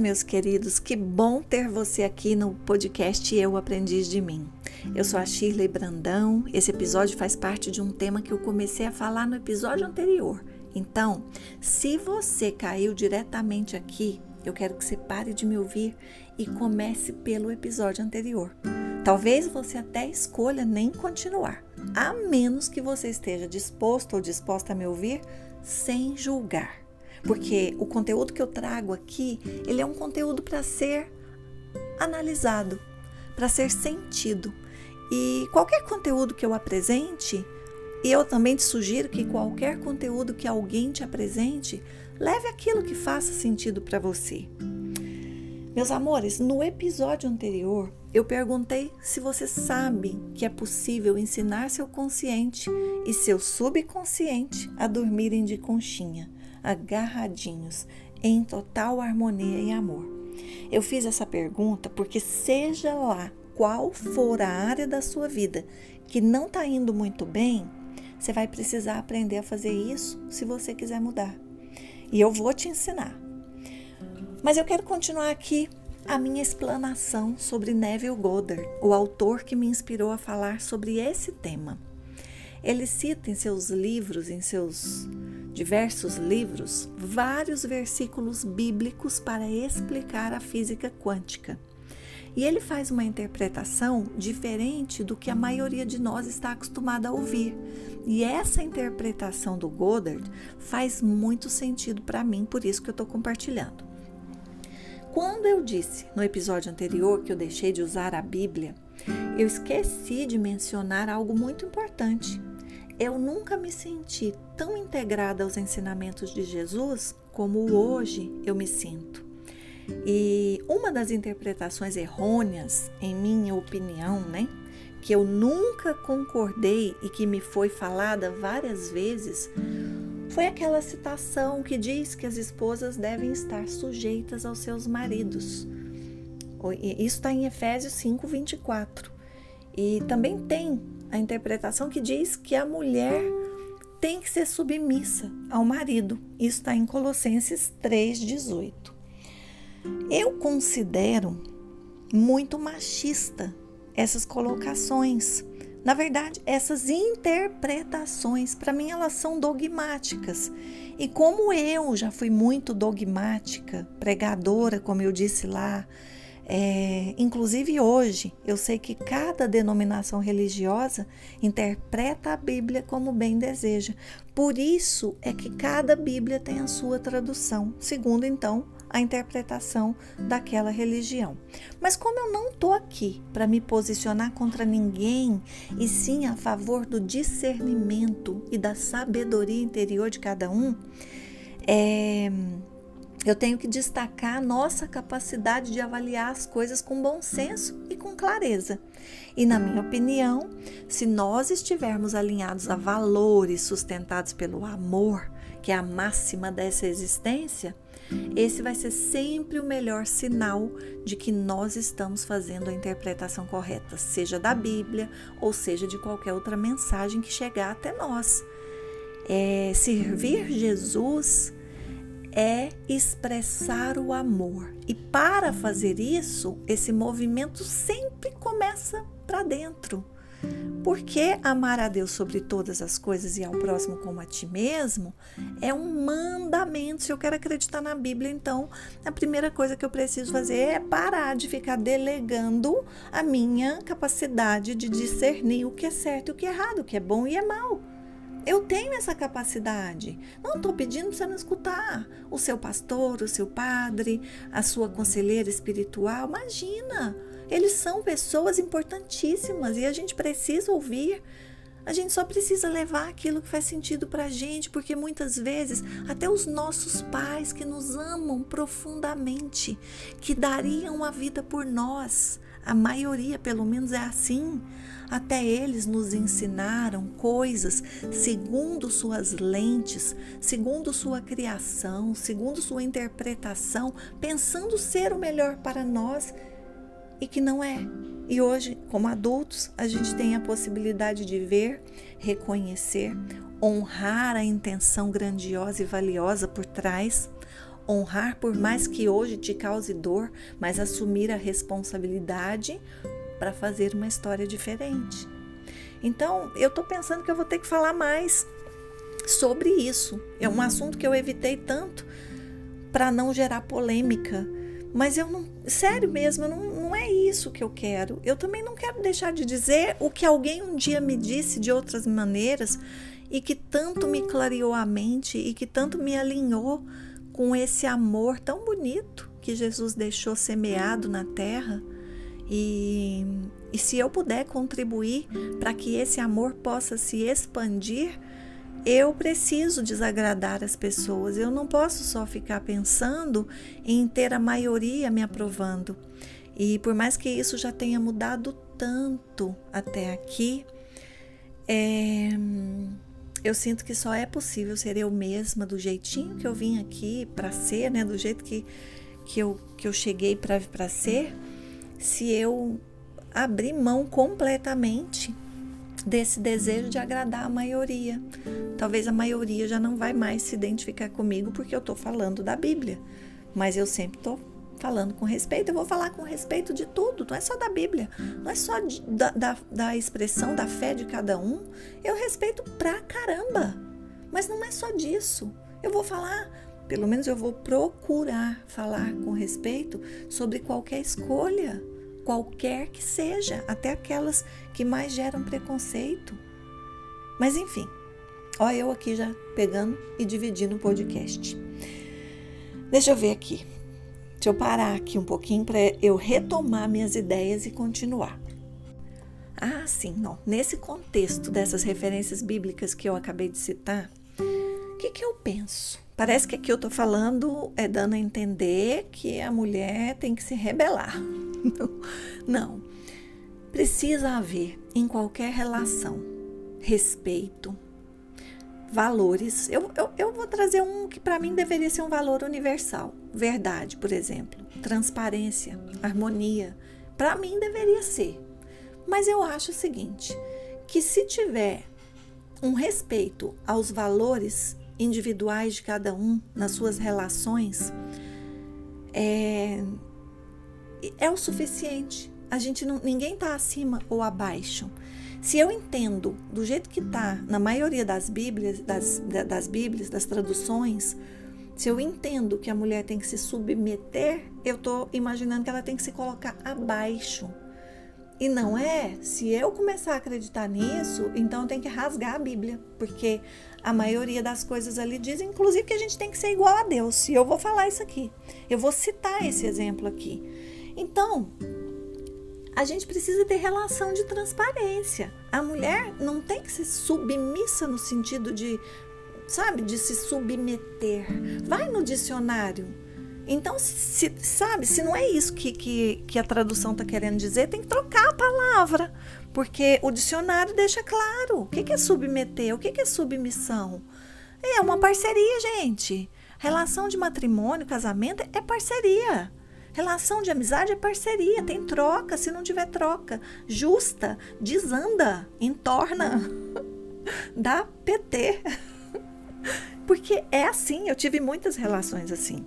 meus queridos, que bom ter você aqui no podcast Eu Aprendiz de Mim. Eu sou a Shirley Brandão. Esse episódio faz parte de um tema que eu comecei a falar no episódio anterior. Então, se você caiu diretamente aqui, eu quero que você pare de me ouvir e comece pelo episódio anterior. Talvez você até escolha nem continuar, a menos que você esteja disposto ou disposta a me ouvir sem julgar porque o conteúdo que eu trago aqui, ele é um conteúdo para ser analisado, para ser sentido. E qualquer conteúdo que eu apresente, e eu também te sugiro que qualquer conteúdo que alguém te apresente, leve aquilo que faça sentido para você. Meus amores, no episódio anterior, eu perguntei se você sabe que é possível ensinar seu consciente e seu subconsciente a dormirem de conchinha agarradinhos, em total harmonia e amor. Eu fiz essa pergunta porque, seja lá qual for a área da sua vida que não está indo muito bem, você vai precisar aprender a fazer isso se você quiser mudar. E eu vou te ensinar. Mas eu quero continuar aqui a minha explanação sobre Neville Goddard, o autor que me inspirou a falar sobre esse tema. Ele cita em seus livros, em seus diversos livros, vários versículos bíblicos para explicar a física quântica. E ele faz uma interpretação diferente do que a maioria de nós está acostumada a ouvir. E essa interpretação do Goddard faz muito sentido para mim, por isso que eu estou compartilhando. Quando eu disse no episódio anterior que eu deixei de usar a Bíblia, eu esqueci de mencionar algo muito importante eu nunca me senti tão integrada aos ensinamentos de Jesus como hoje eu me sinto. E uma das interpretações errôneas, em minha opinião, né, que eu nunca concordei e que me foi falada várias vezes, foi aquela citação que diz que as esposas devem estar sujeitas aos seus maridos. Isso está em Efésios 5, 24. E também tem a interpretação que diz que a mulher tem que ser submissa ao marido. Isso está em Colossenses 3,18. Eu considero muito machista essas colocações. Na verdade, essas interpretações, para mim, elas são dogmáticas. E como eu já fui muito dogmática, pregadora, como eu disse lá, é, inclusive hoje, eu sei que cada denominação religiosa interpreta a Bíblia como bem deseja. Por isso é que cada Bíblia tem a sua tradução, segundo então a interpretação daquela religião. Mas como eu não estou aqui para me posicionar contra ninguém, e sim a favor do discernimento e da sabedoria interior de cada um, é, eu tenho que destacar a nossa capacidade de avaliar as coisas com bom senso e com clareza. E, na minha opinião, se nós estivermos alinhados a valores sustentados pelo amor, que é a máxima dessa existência, esse vai ser sempre o melhor sinal de que nós estamos fazendo a interpretação correta, seja da Bíblia ou seja de qualquer outra mensagem que chegar até nós. É, servir Jesus é expressar o amor. E para fazer isso, esse movimento sempre começa para dentro. Porque amar a Deus sobre todas as coisas e ao próximo como a ti mesmo é um mandamento. Se eu quero acreditar na Bíblia, então a primeira coisa que eu preciso fazer é parar de ficar delegando a minha capacidade de discernir o que é certo e o que é errado, o que é bom e é mal. Eu tenho essa capacidade. Não estou pedindo para você não escutar o seu pastor, o seu padre, a sua conselheira espiritual. Imagina, eles são pessoas importantíssimas e a gente precisa ouvir. A gente só precisa levar aquilo que faz sentido para a gente, porque muitas vezes até os nossos pais que nos amam profundamente, que dariam a vida por nós, a maioria pelo menos é assim, até eles nos ensinaram coisas segundo suas lentes, segundo sua criação, segundo sua interpretação, pensando ser o melhor para nós e que não é. E hoje, como adultos, a gente tem a possibilidade de ver, reconhecer, honrar a intenção grandiosa e valiosa por trás, honrar por mais que hoje te cause dor, mas assumir a responsabilidade para fazer uma história diferente. Então, eu estou pensando que eu vou ter que falar mais sobre isso. É um assunto que eu evitei tanto para não gerar polêmica. Mas eu não, sério mesmo, não, não é isso que eu quero. Eu também não quero deixar de dizer o que alguém um dia me disse de outras maneiras e que tanto me clareou a mente e que tanto me alinhou com esse amor tão bonito que Jesus deixou semeado na terra. E, e se eu puder contribuir para que esse amor possa se expandir, eu preciso desagradar as pessoas. Eu não posso só ficar pensando em ter a maioria me aprovando. E por mais que isso já tenha mudado tanto até aqui, é, eu sinto que só é possível ser eu mesma do jeitinho que eu vim aqui para ser, né? Do jeito que, que, eu, que eu cheguei para ser, se eu abrir mão completamente desse desejo de agradar a maioria. Talvez a maioria já não vai mais se identificar comigo porque eu estou falando da Bíblia, mas eu sempre estou falando com respeito. Eu vou falar com respeito de tudo, não é só da Bíblia, não é só de, da, da, da expressão da fé de cada um. Eu respeito pra caramba, mas não é só disso. Eu vou falar pelo menos eu vou procurar falar com respeito sobre qualquer escolha qualquer que seja, até aquelas que mais geram preconceito. Mas enfim, ó, eu aqui já pegando e dividindo o podcast. Deixa eu ver aqui. Deixa eu parar aqui um pouquinho para eu retomar minhas ideias e continuar. Ah, sim, não. Nesse contexto dessas referências bíblicas que eu acabei de citar, o que, que eu penso? Parece que aqui eu estou falando, é dando a entender que a mulher tem que se rebelar. Não. Precisa haver em qualquer relação respeito, valores. Eu, eu, eu vou trazer um que para mim deveria ser um valor universal. Verdade, por exemplo. Transparência, harmonia. Para mim deveria ser. Mas eu acho o seguinte: que se tiver um respeito aos valores individuais de cada um nas suas relações é, é o suficiente. A gente não, ninguém está acima ou abaixo. Se eu entendo do jeito que está na maioria das Bíblias, das, das Bíblias, das traduções, se eu entendo que a mulher tem que se submeter, eu estou imaginando que ela tem que se colocar abaixo e não é, se eu começar a acreditar nisso, então tem que rasgar a Bíblia, porque a maioria das coisas ali diz, inclusive, que a gente tem que ser igual a Deus. E eu vou falar isso aqui. Eu vou citar esse exemplo aqui. Então, a gente precisa ter relação de transparência. A mulher não tem que ser submissa no sentido de, sabe, de se submeter. Vai no dicionário então, se, sabe, se não é isso que, que, que a tradução está querendo dizer, tem que trocar a palavra, porque o dicionário deixa claro o que, é submeter, o que é submissão. É uma parceria, gente. Relação de matrimônio, casamento é parceria. Relação de amizade é parceria, tem troca. Se não tiver troca justa, desanda, entorna, dá PT. Porque é assim, eu tive muitas relações assim.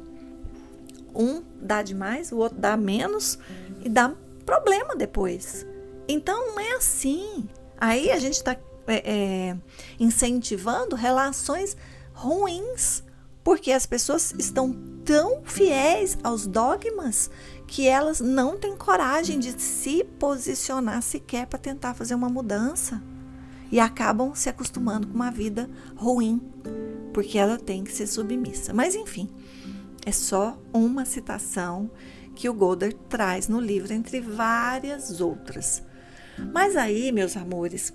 Um dá demais, o outro dá menos e dá problema depois. Então não é assim. Aí a gente está é, é, incentivando relações ruins, porque as pessoas estão tão fiéis aos dogmas que elas não têm coragem de se posicionar sequer para tentar fazer uma mudança e acabam se acostumando com uma vida ruim, porque ela tem que ser submissa. Mas enfim, é só uma citação que o Goddard traz no livro, entre várias outras. Mas aí, meus amores,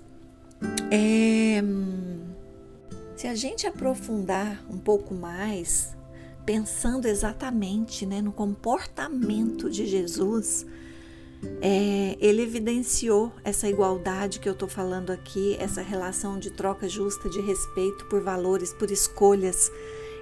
é, se a gente aprofundar um pouco mais, pensando exatamente né, no comportamento de Jesus, é, ele evidenciou essa igualdade que eu estou falando aqui, essa relação de troca justa de respeito por valores, por escolhas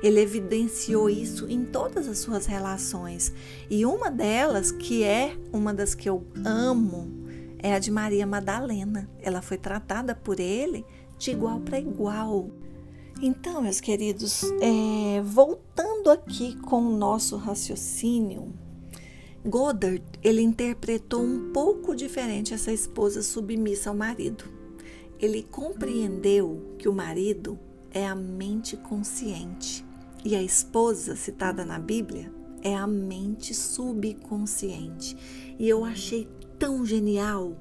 ele evidenciou isso em todas as suas relações. E uma delas, que é uma das que eu amo, é a de Maria Madalena. Ela foi tratada por ele de igual para igual. Então, meus queridos, é, voltando aqui com o nosso raciocínio, Goddard ele interpretou um pouco diferente essa esposa submissa ao marido. Ele compreendeu que o marido é a mente consciente e a esposa citada na Bíblia é a mente subconsciente. E eu achei tão genial,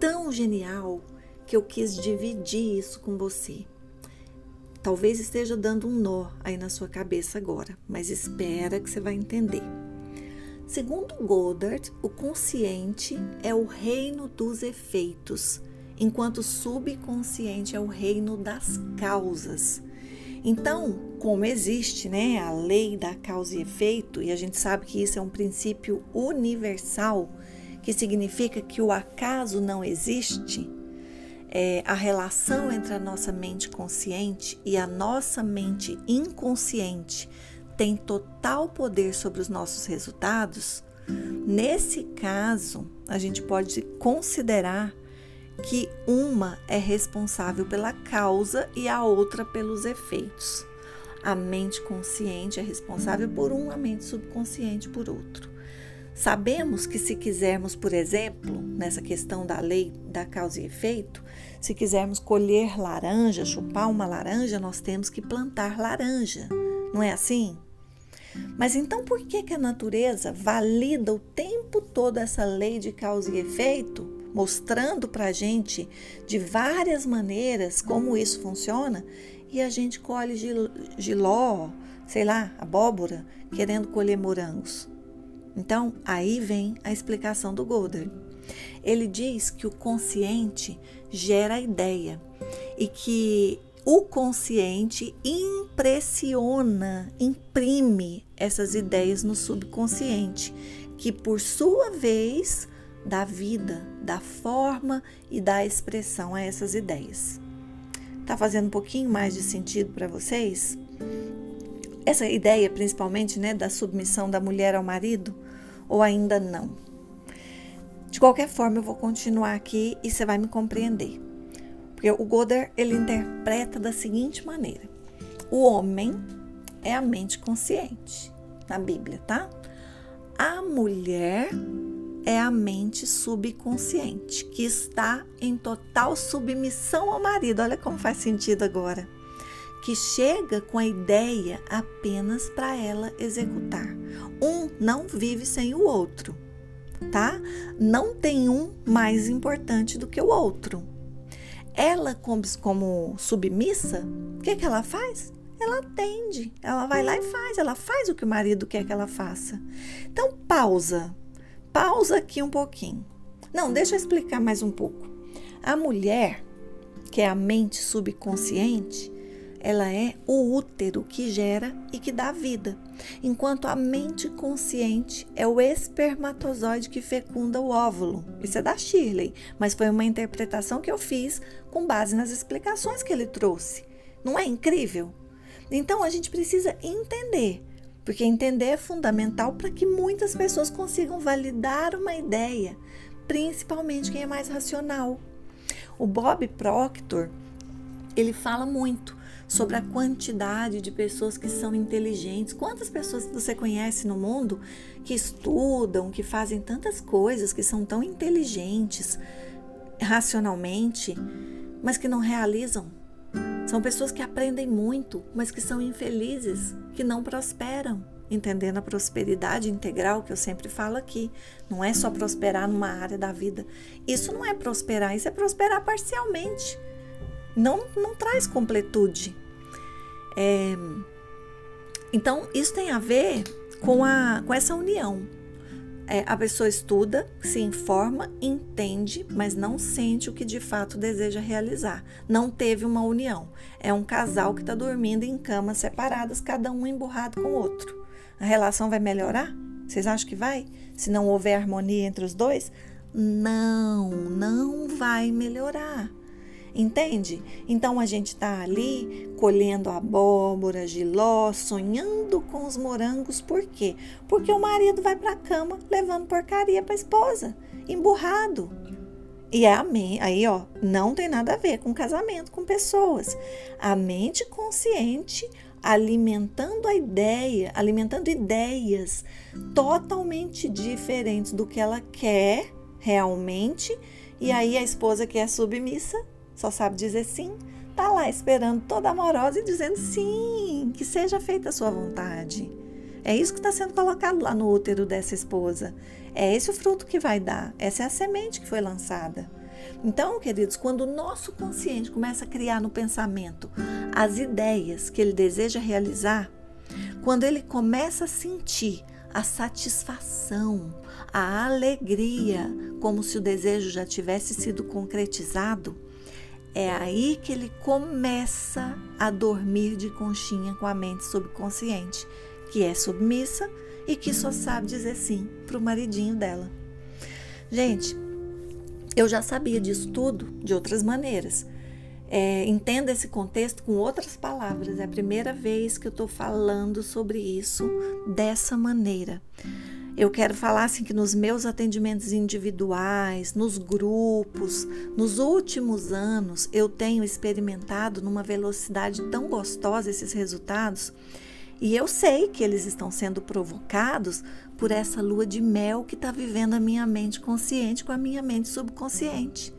tão genial, que eu quis dividir isso com você. Talvez esteja dando um nó aí na sua cabeça agora, mas espera que você vai entender. Segundo Goddard, o consciente é o reino dos efeitos, enquanto o subconsciente é o reino das causas. Então, como existe né, a lei da causa e efeito, e a gente sabe que isso é um princípio universal, que significa que o acaso não existe, é, a relação entre a nossa mente consciente e a nossa mente inconsciente tem total poder sobre os nossos resultados, nesse caso, a gente pode considerar que uma é responsável pela causa e a outra pelos efeitos. A mente consciente é responsável por um, a mente subconsciente por outro. Sabemos que, se quisermos, por exemplo, nessa questão da lei da causa e efeito, se quisermos colher laranja, chupar uma laranja, nós temos que plantar laranja, não é assim? Mas então por que, que a natureza valida o tempo todo essa lei de causa e efeito, mostrando para a gente de várias maneiras como isso funciona, e a gente colhe giló, sei lá, abóbora, querendo colher morangos? Então, aí vem a explicação do Goddard. Ele diz que o consciente gera ideia e que o consciente impressiona, imprime essas ideias no subconsciente, que por sua vez dá vida, dá forma e dá expressão a essas ideias. Tá fazendo um pouquinho mais de sentido para vocês? Essa ideia, principalmente, né, da submissão da mulher ao marido, ou ainda não? De qualquer forma, eu vou continuar aqui e você vai me compreender. Porque o Goddard, ele interpreta da seguinte maneira: o homem é a mente consciente na Bíblia, tá? A mulher é a mente subconsciente, que está em total submissão ao marido. Olha como faz sentido agora que chega com a ideia apenas para ela executar. Um não vive sem o outro, tá? Não tem um mais importante do que o outro. Ela, como, submissa, o que, que ela faz? Ela atende, ela vai lá e faz, ela faz o que o marido quer que ela faça. Então, pausa, pausa aqui um pouquinho. Não, deixa eu explicar mais um pouco. A mulher, que é a mente subconsciente, ela é o útero que gera e que dá vida, enquanto a mente consciente é o espermatozoide que fecunda o óvulo. Isso é da Shirley, mas foi uma interpretação que eu fiz com base nas explicações que ele trouxe. Não é incrível? Então a gente precisa entender, porque entender é fundamental para que muitas pessoas consigam validar uma ideia, principalmente quem é mais racional. O Bob Proctor, ele fala muito sobre a quantidade de pessoas que são inteligentes. Quantas pessoas você conhece no mundo que estudam, que fazem tantas coisas, que são tão inteligentes racionalmente, mas que não realizam? São pessoas que aprendem muito, mas que são infelizes, que não prosperam. Entendendo a prosperidade integral que eu sempre falo aqui. Não é só prosperar numa área da vida. Isso não é prosperar, isso é prosperar parcialmente. Não, não traz completude. É, então, isso tem a ver com, a, com essa união. É, a pessoa estuda, se informa, entende, mas não sente o que de fato deseja realizar. Não teve uma união. É um casal que está dormindo em camas separadas, cada um emburrado com o outro. A relação vai melhorar? Vocês acham que vai? Se não houver harmonia entre os dois? Não, não vai melhorar. Entende? Então a gente está ali colhendo abóbora, giló, sonhando com os morangos. Por quê? Porque o marido vai para a cama levando porcaria para a esposa, emburrado. E é a mente, aí ó, não tem nada a ver com casamento, com pessoas. A mente consciente alimentando a ideia, alimentando ideias totalmente diferentes do que ela quer realmente. E aí a esposa que é submissa só sabe dizer sim, tá lá esperando toda amorosa e dizendo sim, que seja feita a sua vontade. É isso que está sendo colocado lá no útero dessa esposa. É esse o fruto que vai dar. Essa é a semente que foi lançada. Então, queridos, quando o nosso consciente começa a criar no pensamento as ideias que ele deseja realizar, quando ele começa a sentir a satisfação, a alegria, como se o desejo já tivesse sido concretizado, é aí que ele começa a dormir de conchinha com a mente subconsciente, que é submissa e que só sabe dizer sim para o maridinho dela. Gente, eu já sabia disso tudo de outras maneiras. É, entenda esse contexto com outras palavras. É a primeira vez que eu estou falando sobre isso dessa maneira. Eu quero falar assim que nos meus atendimentos individuais, nos grupos, nos últimos anos, eu tenho experimentado numa velocidade tão gostosa esses resultados. E eu sei que eles estão sendo provocados por essa lua de mel que está vivendo a minha mente consciente com a minha mente subconsciente.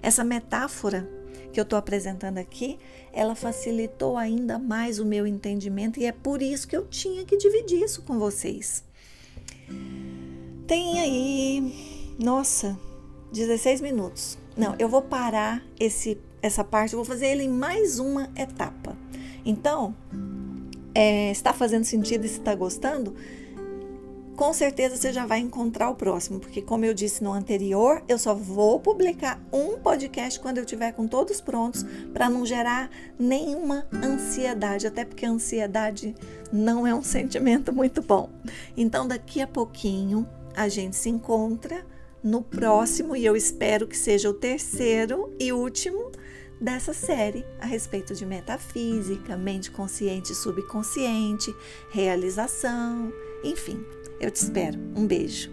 Essa metáfora que eu estou apresentando aqui, ela facilitou ainda mais o meu entendimento e é por isso que eu tinha que dividir isso com vocês. Tem aí, nossa, 16 minutos. Não, eu vou parar esse, essa parte, vou fazer ele em mais uma etapa. Então, é, está fazendo sentido e está gostando? Com certeza você já vai encontrar o próximo, porque como eu disse no anterior, eu só vou publicar um podcast quando eu tiver com todos prontos, para não gerar nenhuma ansiedade, até porque a ansiedade não é um sentimento muito bom. Então, daqui a pouquinho a gente se encontra no próximo e eu espero que seja o terceiro e último dessa série a respeito de metafísica, mente consciente e subconsciente, realização, enfim. Eu te espero. Um beijo.